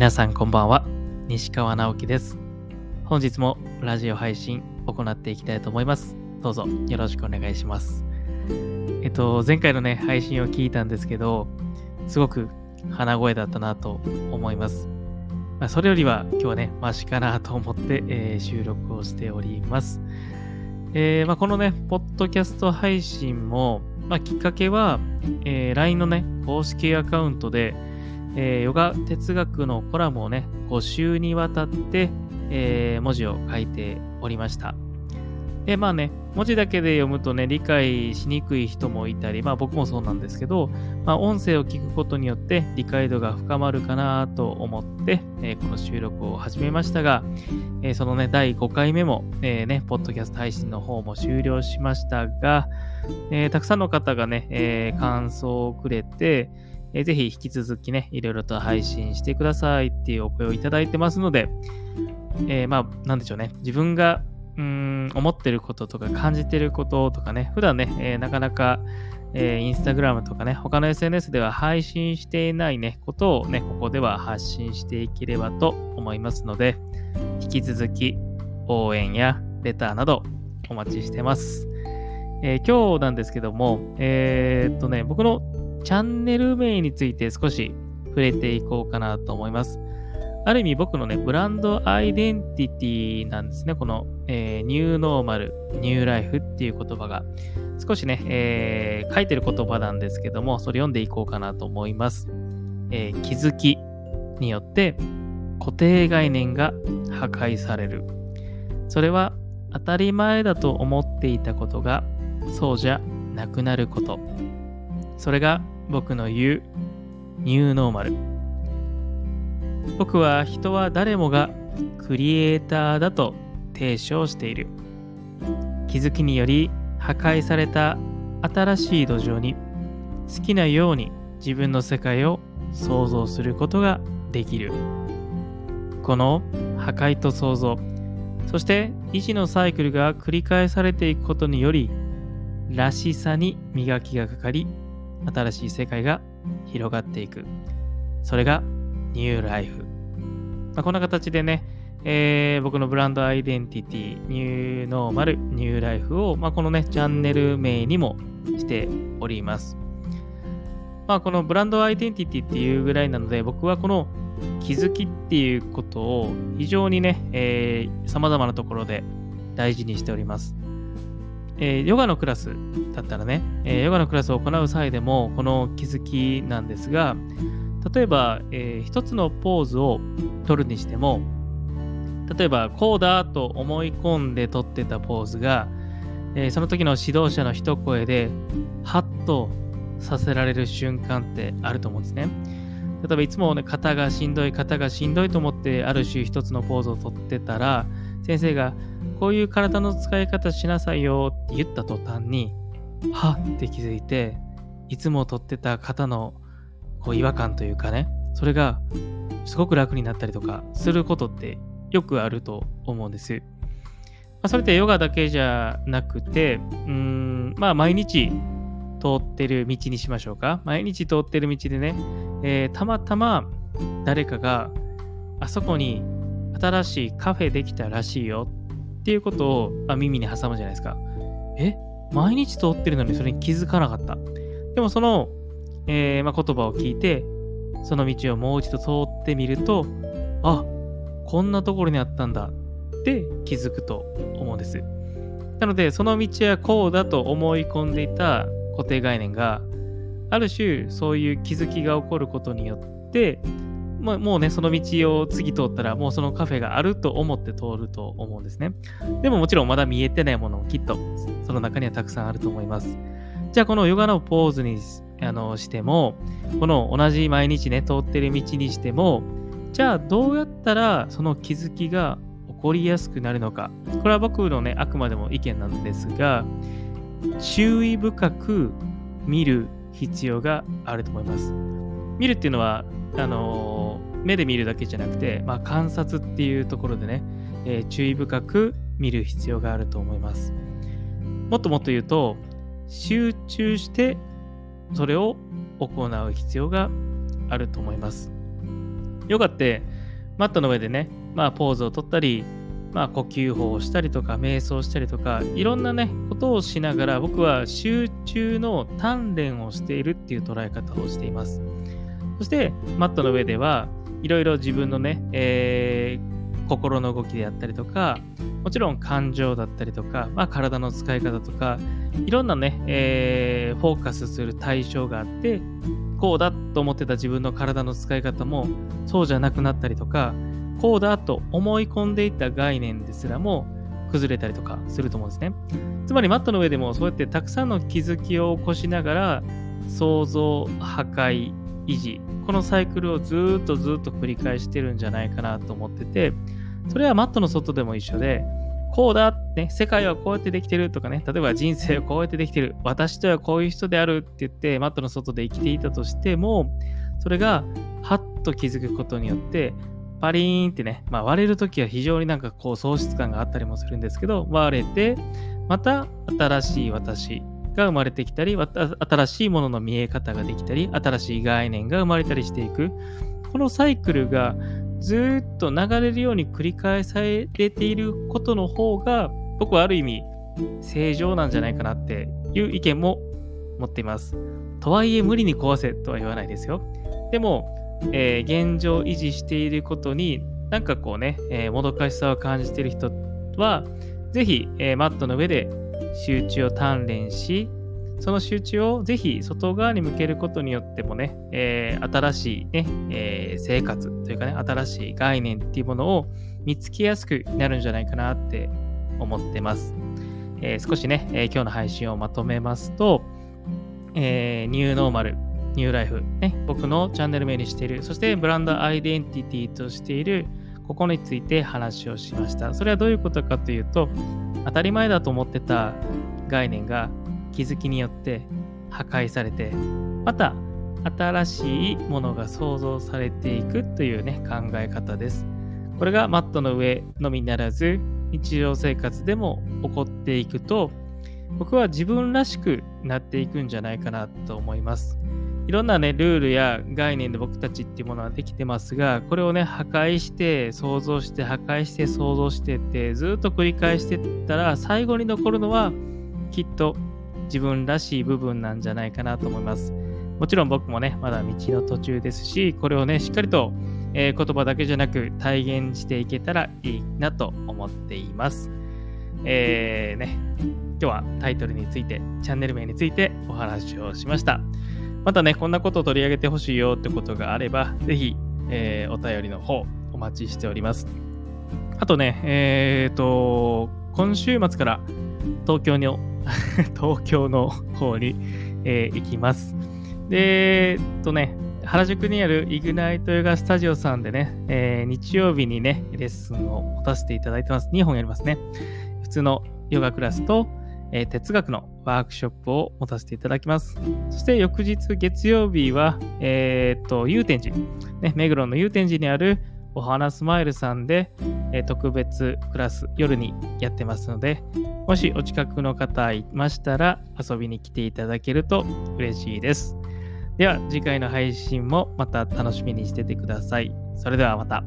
皆さんこんばんは。西川直樹です。本日もラジオ配信行っていきたいと思います。どうぞよろしくお願いします。えっと前回のね配信を聞いたんですけどすごく鼻声だったなと思います。まあ、それよりは今日はね、マシかなと思って、えー、収録をしております。えー、まあ、このね、ポッドキャスト配信も、まあ、きっかけは、えー、LINE のね、公式アカウントで、えー、ヨガ哲学のコラムをね、5週にわたって、えー、文字を書いておりました。で、まあね、文字だけで読むとね、理解しにくい人もいたり、まあ僕もそうなんですけど、まあ音声を聞くことによって理解度が深まるかなと思って、えー、この収録を始めましたが、えー、そのね、第5回目も、えー、ね、ポッドキャスト配信の方も終了しましたが、え、たくさんの方がね、え、感想をくれて、えー、ぜひ引き続きね、いろいろと配信してくださいっていうお声をいただいてますので、えー、まあ、なんでしょうね。自分が、うん、思ってることとか感じてることとかね、普段ね、えー、なかなか、えー、インスタグラムとかね、他の SNS では配信していないね、ことをね、ここでは発信していければと思いますので、引き続き応援やレターなどお待ちしてます。えー、今日なんですけども、えー、っとね、僕のチャンネル名について少し触れていこうかなと思います。ある意味僕のね、ブランドアイデンティティなんですね。この、えー、ニューノーマル、ニューライフっていう言葉が。少しね、えー、書いてる言葉なんですけども、それ読んでいこうかなと思います。えー、気づきによって固定概念が破壊される。それは当たり前だと思っていたことがそうじゃなくなること。それが僕の言うニューノーマル。僕は人は誰もがクリエイターだと提唱している。気づきにより破壊された新しい土壌に好きなように自分の世界を想像することができる。この破壊と創造、そして維持のサイクルが繰り返されていくことにより、らしさに磨きがかかり、新しい世界が広がっていく。それがニューライフ。まあ、こんな形でね、えー、僕のブランドアイデンティティ、ニューノーマル、ニューライフを、まあ、このね、チャンネル名にもしております。まあ、このブランドアイデンティティっていうぐらいなので、僕はこの気づきっていうことを非常にね、えー、様々なところで大事にしております。えー、ヨガのクラスだったらね、えー、ヨガのクラスを行う際でも、この気づきなんですが、例えば、えー、一つのポーズを取るにしても、例えば、こうだと思い込んで取ってたポーズが、えー、その時の指導者の一声で、ハッとさせられる瞬間ってあると思うんですね。例えば、いつもね、肩がしんどい、肩がしんどいと思って、ある種一つのポーズを取ってたら、先生が、こういう体の使い方しなさいよって言った途端に、はって気づいて、いつも取ってた肩のこう違和感というかね、それがすごく楽になったりとかすることってよくあると思うんです。まあ、それってヨガだけじゃなくて、うーん、まあ毎日通ってる道にしましょうか。毎日通ってる道でね、えー、たまたま誰かがあそこに新しいカフェできたらしいよっていうことを、まあ、耳に挟むじゃないですか。え？毎日通ってるのにそれに気づかなかった。でもその、えー、まあ、言葉を聞いて、その道をもう一度通ってみると、あ、こんなところにあったんだって気づくと思うんです。なので、その道はこうだと思い込んでいた固定概念が、ある種そういう気づきが起こることによって、まあ、もうね、その道を次通ったら、もうそのカフェがあると思って通ると思うんですね。でももちろんまだ見えてないものもきっと、その中にはたくさんあると思います。じゃあ、このヨガのポーズにあのしても、この同じ毎日ね、通ってる道にしても、じゃあどうやったらその気づきが起こりやすくなるのか。これは僕のね、あくまでも意見なんですが、注意深く見る必要があると思います。見るっていうのは、あの、目で見るだけじゃなくて、まあ、観察っていうところでね、えー、注意深く見る必要があると思います。もっともっと言うと、集中してそれを行う必要があると思います。ヨガって、マットの上でね、まあ、ポーズをとったり、まあ、呼吸法をしたりとか、瞑想したりとか、いろんなね、ことをしながら、僕は集中の鍛錬をしているっていう捉え方をしています。そして、マットの上では、いろいろ自分のね、えー、心の動きであったりとか、もちろん感情だったりとか、まあ、体の使い方とか、いろんなね、えー、フォーカスする対象があって、こうだと思ってた自分の体の使い方もそうじゃなくなったりとか、こうだと思い込んでいた概念ですらも崩れたりとかすると思うんですね。つまりマットの上でもそうやってたくさんの気づきを起こしながら想像、破壊、維持、このサイクルをずっとずっと繰り返してるんじゃないかなと思ってて、それはマットの外でも一緒で、こうだ、ね、世界はこうやってできてるとかね、例えば人生はこうやってできてる、私とはこういう人であるって言って、マットの外で生きていたとしても、それがはっと気づくことによって、パリーンってね、まあ、割れるときは非常になんかこう喪失感があったりもするんですけど、割れて、また新しい私が生まれてきたり、新しいものの見え方ができたり、新しい概念が生まれたりしていく。このサイクルがずっと流れるように繰り返されていることの方が、僕はある意味正常なんじゃないかなっていう意見も持っています。とはいえ無理に壊せとは言わないですよ。でも、えー、現状維持していることになんかこうね、えー、もどかしさを感じている人は、ぜひ、えー、マットの上で集中を鍛錬し、その集中をぜひ外側に向けることによってもね、えー、新しいね、えー、生活というかね、新しい概念っていうものを見つけやすくなるんじゃないかなって思ってます。えー、少しね、え今日の配信をまとめますと、えニューノーマル、ニューライフ、ね、僕のチャンネル名にしている、そしてブランドアイデンティティとしている、ここについて話をしました。それはどういうことかというと、当たり前だと思ってた概念が気づきによって破壊されて、また新しいものが創造されていくというね、考え方です。これがマットの上のみならず、日常生活でも起こっていくと、僕は自分らしくなっていくんじゃないかなと思います。いろんなね、ルールや概念で僕たちっていうものはできてますが、これをね、破壊して、想像して、破壊して、想像してって、ずっと繰り返してったら、最後に残るのは、きっと自分らしい部分なんじゃないかなと思います。もちろん僕もね、まだ道の途中ですし、これをね、しっかりと、えー、言葉だけじゃなく体現していけたらいいなと思っています。えー、ね、今日はタイトルについて、チャンネル名についてお話をしました。またね、こんなことを取り上げてほしいよってことがあれば、ぜひ、えー、お便りの方お待ちしております。あとね、えっ、ー、と、今週末から東京の 東京の方に、えー、行きます。で、えっとね、原宿にあるイグナイトヨガスタジオさんでね、えー、日曜日にね、レッスンを持たせていただいてます。2本やりますね。普通のヨガクラスと、えー、哲学のワークショップを持たせていただきます。そして翌日月曜日は、えー、っと、祐天寺、ね、目黒の祐天寺にあるお花スマイルさんで、えー、特別クラス夜にやってますので、もしお近くの方いましたら遊びに来ていただけると嬉しいです。では次回の配信もまた楽しみにしててください。それではまた。